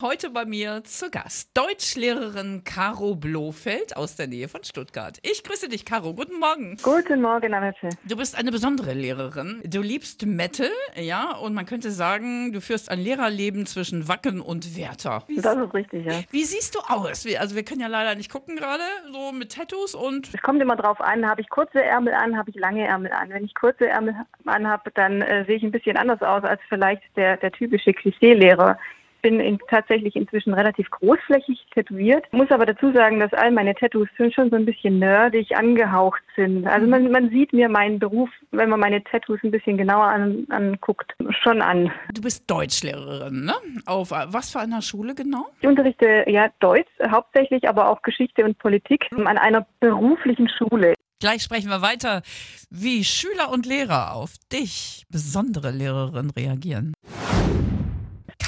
Heute bei mir zu Gast Deutschlehrerin Caro Blofeld aus der Nähe von Stuttgart. Ich grüße dich, Caro. Guten Morgen. Guten Morgen, Annette. Du bist eine besondere Lehrerin. Du liebst Metal, ja, und man könnte sagen, du führst ein Lehrerleben zwischen Wacken und Werther. Wie, Das ist richtig, ja. wie siehst du aus? Also wir können ja leider nicht gucken gerade, so mit Tattoos und Es kommt immer drauf an, habe ich kurze Ärmel an, habe ich lange Ärmel an. Wenn ich kurze Ärmel anhabe, dann äh, sehe ich ein bisschen anders aus als vielleicht der, der typische Klischee-Lehrer. Ich bin in, tatsächlich inzwischen relativ großflächig tätowiert. Muss aber dazu sagen, dass all meine Tattoos schon so ein bisschen nerdig angehaucht sind. Also man, man sieht mir meinen Beruf, wenn man meine Tattoos ein bisschen genauer an, anguckt, schon an. du bist Deutschlehrerin, ne? Auf was für einer Schule genau? Ich unterrichte ja Deutsch hauptsächlich, aber auch Geschichte und Politik an einer beruflichen Schule. Gleich sprechen wir weiter, wie Schüler und Lehrer auf dich, besondere Lehrerin, reagieren.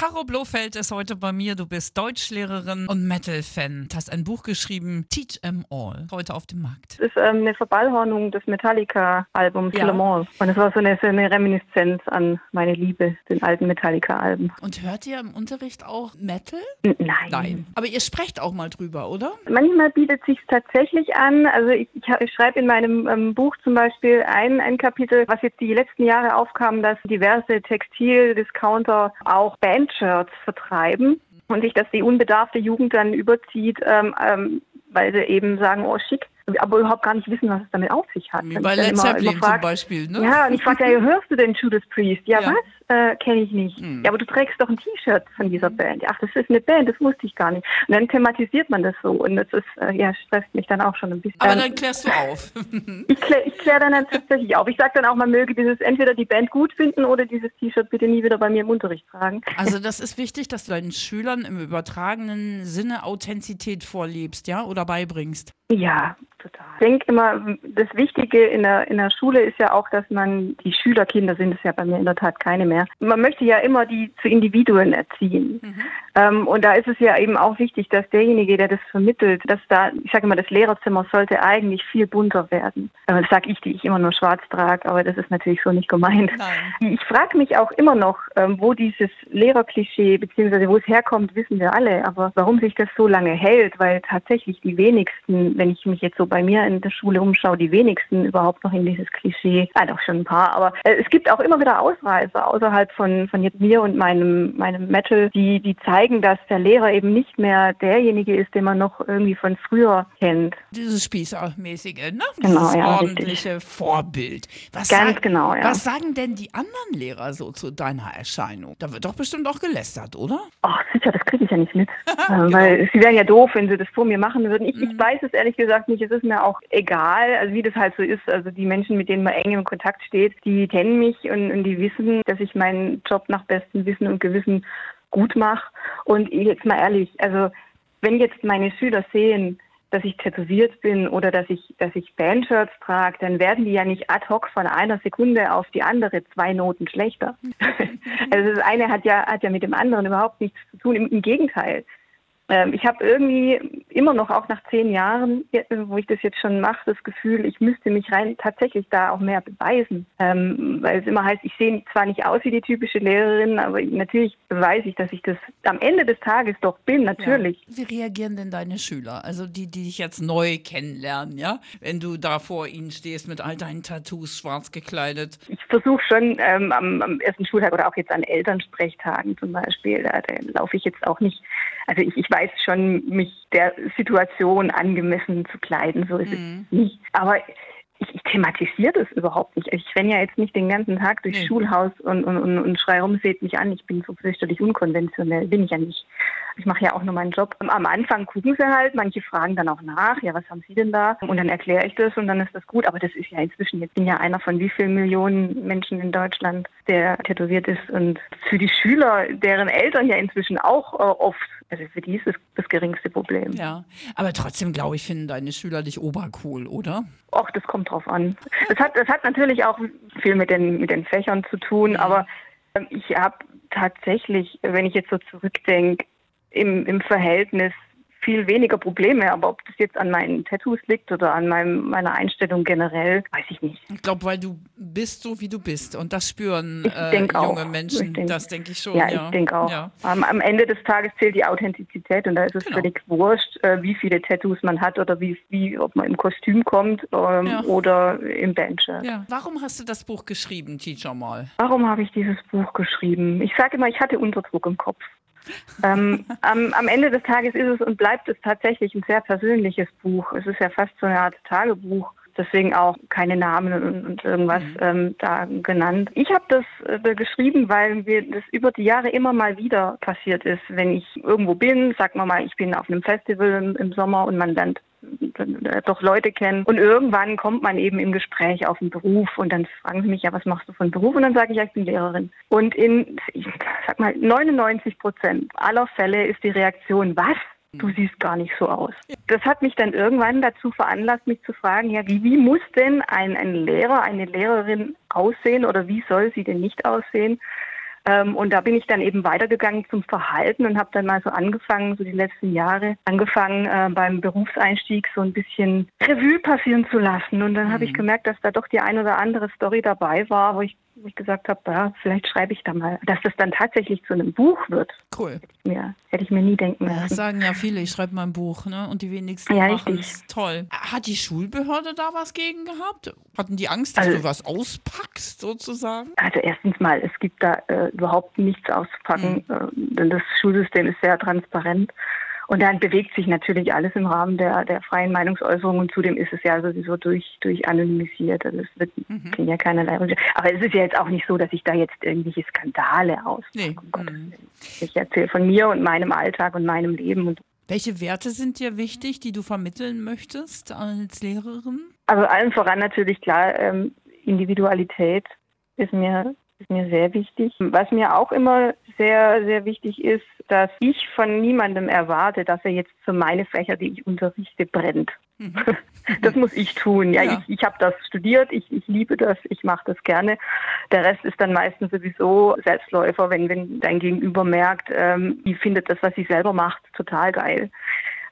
Caro Blofeld ist heute bei mir. Du bist Deutschlehrerin und Metal-Fan. Du hast ein Buch geschrieben, Teach 'em All, heute auf dem Markt. Es ist ähm, eine Verballhornung des Metallica-Albums Ja. Le Mans. Und es war so eine, so eine Reminiszenz an meine Liebe, den alten Metallica-Alben. Und hört ihr im Unterricht auch Metal? N- Nein. Aber ihr sprecht auch mal drüber, oder? Manchmal bietet sich tatsächlich an. Also ich, ich, ich schreibe in meinem ähm, Buch zum Beispiel ein, ein Kapitel, was jetzt die letzten Jahre aufkam, dass diverse Textil-Discounter auch Bandshirts vertreiben und sich das die unbedarfte Jugend dann überzieht, ähm, ähm, weil sie eben sagen, oh schick, aber überhaupt gar nicht wissen, was es damit auf sich hat. Wie Und bei Led Zeppelin zum Beispiel, ne? Ja, und ich frage, ja, hörst du denn Judas Priest? Ja, Ja. was? Äh, Kenne ich nicht. Hm. Ja, aber du trägst doch ein T-Shirt von dieser Band. Ach, das ist eine Band, das wusste ich gar nicht. Und dann thematisiert man das so und das ist, äh, ja, stresst mich dann auch schon ein bisschen. Aber dann klärst du auf. ich kläre ich klär dann tatsächlich auf. Ich sage dann auch, man möge dieses entweder die Band gut finden oder dieses T-Shirt bitte nie wieder bei mir im Unterricht tragen. Also das ist wichtig, dass du deinen Schülern im übertragenen Sinne Authentizität vorlebst, ja, oder beibringst. Ja, total. Ich denke immer, das Wichtige in der, in der Schule ist ja auch, dass man, die Schülerkinder sind es ja bei mir in der Tat keine mehr. Man möchte ja immer die zu Individuen erziehen. Ähm, und da ist es ja eben auch wichtig, dass derjenige, der das vermittelt, dass da, ich sage immer, das Lehrerzimmer sollte eigentlich viel bunter werden. Aber das sage ich, die ich immer nur schwarz trage, aber das ist natürlich so nicht gemeint. Nein. Ich frage mich auch immer noch, ähm, wo dieses Lehrerklischee, beziehungsweise wo es herkommt, wissen wir alle. Aber warum sich das so lange hält, weil tatsächlich die wenigsten, wenn ich mich jetzt so bei mir in der Schule umschaue, die wenigsten überhaupt noch in dieses Klischee, ah doch schon ein paar, aber äh, es gibt auch immer wieder Ausreißer außerhalb von, von jetzt mir und meinem, meinem Metal, die, die zeigen, dass der Lehrer eben nicht mehr derjenige ist, den man noch irgendwie von früher kennt. Dieses Spießermäßige, ne? Genau, Dieses ja, ordentliche Vorbild. Was Ganz sag- genau, ja. Was sagen denn die anderen Lehrer so zu deiner Erscheinung? Da wird doch bestimmt auch gelästert, oder? Ach, sicher, das kriege ich ja nicht mit. äh, weil sie wären ja doof, wenn sie das vor mir machen würden. Ich, ich weiß es ehrlich gesagt nicht. Es ist mir auch egal, also wie das halt so ist. Also die Menschen, mit denen man eng im Kontakt steht, die kennen mich und, und die wissen, dass ich meinen Job nach bestem Wissen und Gewissen gut mache. Und jetzt mal ehrlich, also wenn jetzt meine Schüler sehen, dass ich tätowiert bin oder dass ich, dass ich Bandshirts trage, dann werden die ja nicht ad hoc von einer Sekunde auf die andere zwei Noten schlechter. also das eine hat ja, hat ja mit dem anderen überhaupt nichts zu tun. Im, im Gegenteil. Ähm, ich habe irgendwie immer noch, auch nach zehn Jahren, äh, wo ich das jetzt schon mache, das Gefühl, ich müsste mich rein tatsächlich da auch mehr beweisen. Ähm, weil es immer heißt, ich sehe zwar nicht aus wie die typische Lehrerin, aber natürlich beweise ich, dass ich das am Ende des Tages doch bin, natürlich. Ja. Wie reagieren denn deine Schüler? Also die, die dich jetzt neu kennenlernen, ja? Wenn du da vor ihnen stehst mit all deinen Tattoos, schwarz gekleidet. Ich versuche schon ähm, am, am ersten Schultag oder auch jetzt an Elternsprechtagen zum Beispiel, da, da laufe ich jetzt auch nicht, also ich, ich weiß schon, mich der Situation angemessen zu kleiden, so ist Mhm. es nicht. Aber ich, ich thematisiere das überhaupt nicht. Ich renne ja jetzt nicht den ganzen Tag durchs Nee. Schulhaus und, und, und, und schrei rum, seht mich an, ich bin so fürchterlich unkonventionell, bin ich ja nicht. Ich mache ja auch nur meinen Job. Am Anfang gucken sie halt, manche fragen dann auch nach, ja, was haben sie denn da? Und dann erkläre ich das und dann ist das gut. Aber das ist ja inzwischen, jetzt bin ja einer von wie vielen Millionen Menschen in Deutschland, der tätowiert ist. Und für die Schüler, deren Eltern ja inzwischen auch äh, oft, also für die ist es das geringste Problem. Ja. Aber trotzdem, glaube ich, finden deine Schüler dich obercool, oder? Och, das kommt drauf an. Das hat, das hat natürlich auch viel mit den, mit den Fächern zu tun, aber ähm, ich habe tatsächlich, wenn ich jetzt so zurückdenke, im, im Verhältnis viel weniger Probleme. Aber ob das jetzt an meinen Tattoos liegt oder an meinem, meiner Einstellung generell, weiß ich nicht. Ich glaube, weil du bist so, wie du bist. Und das spüren äh, junge auch. Menschen. Denk- das denke ich schon. Ja, Ja, ich denke auch. Ja. Am, am Ende des Tages zählt die Authentizität und da ist es Genau. völlig wurscht, äh, wie viele Tattoos man hat oder wie, wie ob man im Kostüm kommt ähm, Ja. oder im Bandshirt. Ja. Warum hast du das Buch geschrieben, Teacher mal? Warum habe ich dieses Buch geschrieben? Ich sage immer, ich hatte Unterdruck im Kopf. Ähm, am, am Ende des Tages ist es und bleibt es tatsächlich ein sehr persönliches Buch. Es ist ja fast so eine Art Tagebuch. Deswegen auch keine Namen und, irgendwas ähm, da genannt. Ich habe das äh, geschrieben, weil mir das über die Jahre immer mal wieder passiert ist. Wenn ich irgendwo bin, sagen wir mal, ich bin auf einem Festival im, im Sommer und man lernt äh, doch Leute kennen. Und irgendwann kommt man eben im Gespräch auf den Beruf und dann fragen sie mich, ja, was machst du für einen Beruf? Und dann sage ich, ja, ich bin Lehrerin. Und in, ich sag mal, 99 Prozent aller Fälle ist die Reaktion, was? Du siehst gar nicht so aus. Das hat mich dann irgendwann dazu veranlasst, mich zu fragen, ja, wie, wie muss denn ein, ein Lehrer, eine Lehrerin aussehen oder wie soll sie denn nicht aussehen? Ähm, und da bin ich dann eben weitergegangen zum Verhalten und habe dann mal so angefangen, so die letzten Jahre, angefangen äh, beim Berufseinstieg so ein bisschen Revue passieren zu lassen. Und dann habe ich gemerkt, dass da doch die ein oder andere Story dabei war, wo ich, wo ich gesagt habe, ja, vielleicht schreibe ich da mal. Dass das dann tatsächlich zu einem Buch wird, Cool. ja, hätte ich mir nie denken Ja, das lassen. sagen ja viele, ich schreibe mal ein Buch, ne? Und die wenigsten Ja, machen es. Toll. Hat die Schulbehörde da was gegen gehabt? Hatten die Angst, dass Also- du was auspackst, sozusagen? Also erstens mal, es gibt da äh, überhaupt nichts auszupacken, Mhm. äh, denn das Schulsystem ist sehr transparent. Und dann bewegt sich natürlich alles im Rahmen der, der freien Meinungsäußerung und zudem ist es ja sowieso durch, durch anonymisiert. Also es wird Mhm. ja keinerlei. Aber es ist ja jetzt auch nicht so, dass ich da jetzt irgendwelche Skandale aus. Nee. Mhm. Willen. Ich erzähle von mir und meinem Alltag und meinem Leben. Und Welche Werte sind dir wichtig, die du vermitteln möchtest als Lehrerin? also allen voran natürlich klar, ähm, Individualität ist mir, ist mir sehr wichtig. Was mir auch immer sehr, sehr wichtig ist, dass ich von niemandem erwarte, dass er jetzt für meine Fächer, die ich unterrichte, brennt. Das muss ich tun. Ja, Ja. ich, ich habe das studiert, ich, ich liebe das, ich mache das gerne. Der Rest ist dann meistens sowieso Selbstläufer, wenn, wenn dein Gegenüber merkt, ähm, die findet das, was sie selber macht, total geil.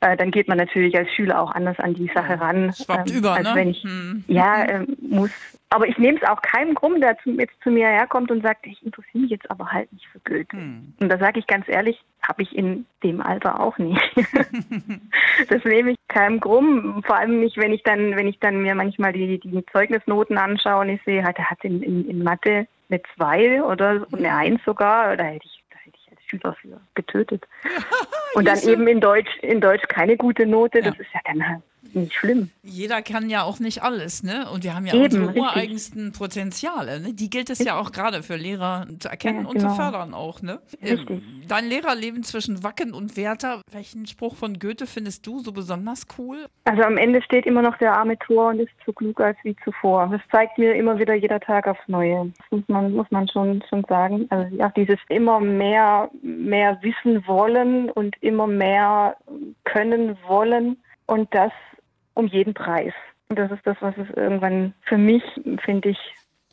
Äh, dann geht man natürlich als Schüler auch anders an die Sache ran. Schwappt ähm, über, als ne? wenn ich Hm. ja, ähm, muss. Aber ich nehme es auch keinem krumm, der zu, jetzt zu mir herkommt und sagt, ich interessiere mich jetzt aber halt nicht für Goethe. Hm. Und da sage ich ganz ehrlich, habe ich in dem Alter auch nicht. das nehme ich keinem krumm. Vor allem nicht, wenn ich dann, wenn ich dann mir manchmal die, die Zeugnisnoten anschaue und ich sehe, halt, er hat in, in, in Mathe eine 2 oder eine 1 sogar, da hätte ich, da hätte ich als Schüler für getötet. Und dann eben in Deutsch, in Deutsch keine gute Note, das ist ja dann halt nicht schlimm. Jeder kann ja auch nicht alles, ne? Und wir haben ja Eben, unsere richtig. ureigensten Potenziale, ne? Die gilt es ja auch gerade für Lehrer zu erkennen Ja, und zu genau. fördern auch, ne? Richtig. Ähm, Dein Lehrerleben zwischen Wacken und Werther, welchen Spruch von Goethe findest du so besonders cool? Also am Ende steht immer noch der arme Tor und ist so klug als wie zuvor. Das zeigt mir immer wieder jeder Tag aufs Neue. Das muss man, muss man schon, schon sagen. Also ja, dieses immer mehr, mehr wissen wollen und immer mehr können wollen und das um jeden Preis. Und das ist das, was es irgendwann für mich, finde ich,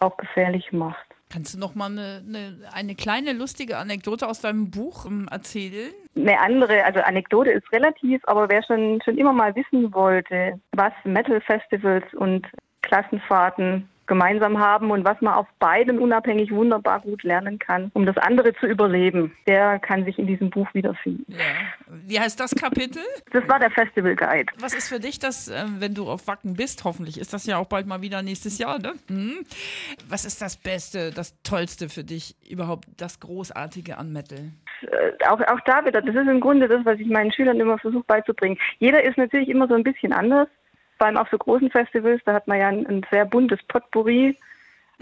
auch gefährlich macht. Kannst du noch mal eine, eine, eine kleine lustige Anekdote aus deinem Buch ähm, erzählen? Eine andere, also Anekdote ist relativ, aber wer schon, schon immer mal wissen wollte, was Metal-Festivals und Klassenfahrten gemeinsam haben und was man auf beiden unabhängig wunderbar gut lernen kann, um das andere zu überleben, der kann sich in diesem Buch wiederfinden. Ja. Wie heißt das Kapitel? Das war der Festival Guide. Was ist für dich das, ähm, wenn du auf Wacken bist, hoffentlich ist das ja auch bald mal wieder nächstes Jahr, ne? Mhm. Was ist das Beste, das Tollste für dich, überhaupt das Großartige an Metal? Äh, auch, auch da wieder, das ist im Grunde das, was ich meinen Schülern immer versuche beizubringen. Jeder ist natürlich immer so ein bisschen anders. Vor allem auf so großen Festivals, da hat man ja ein, ein sehr buntes Potpourri,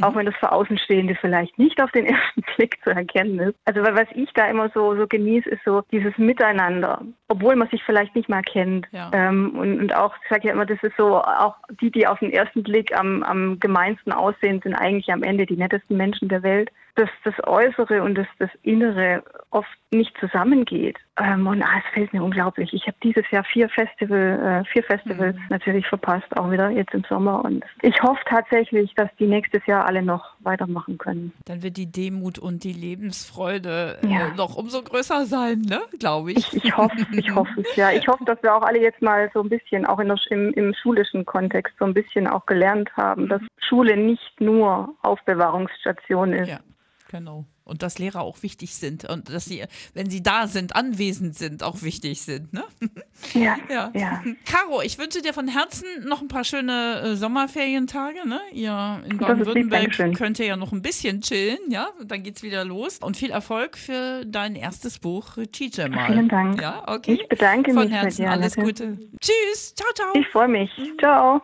auch wenn das für Außenstehende vielleicht nicht auf den ersten Blick zu erkennen ist. Also was ich da immer so, so genieße, ist so dieses Miteinander, obwohl man sich vielleicht nicht mal kennt. Ja. Ähm, und, und auch, ich sage ja immer, das ist so, auch die, die auf den ersten Blick am, am gemeinsten aussehen, sind eigentlich am Ende die nettesten Menschen der Welt. dass das Äußere und das, das Innere oft nicht zusammengeht. Ähm, und ah, es fällt mir unglaublich. Ich habe dieses Jahr vier Festival, äh, vier Festivals mhm. natürlich verpasst, auch wieder jetzt im Sommer. Und ich hoffe tatsächlich, dass die nächstes Jahr alle noch weitermachen können. Dann wird die Demut und die Lebensfreude äh, ja. noch umso größer sein, ne? Glaube ich. ich. Ich hoffe, ich hoffe es, ja. Ich hoffe, dass wir auch alle jetzt mal so ein bisschen, auch in der, im, im schulischen Kontext, so ein bisschen auch gelernt haben, dass Schule nicht nur Aufbewahrungsstation ist. Ja, genau und dass Lehrer auch wichtig sind und dass sie, wenn sie da sind, anwesend sind, auch wichtig sind. Ne? Ja, ja. ja. Caro, ich wünsche dir von Herzen noch ein paar schöne äh, Sommerferientage. Ne? Ihr in Baden-Württemberg könnt ihr ja noch ein bisschen chillen, ja? Dann geht's wieder los. Und viel Erfolg für dein erstes Buch, Teacher mal. Vielen Dank. Ja, okay. Ich bedanke von mich Herzen. Dir, alles Gute. Tschüss. Ciao, ciao. Ich freue mich. Ciao.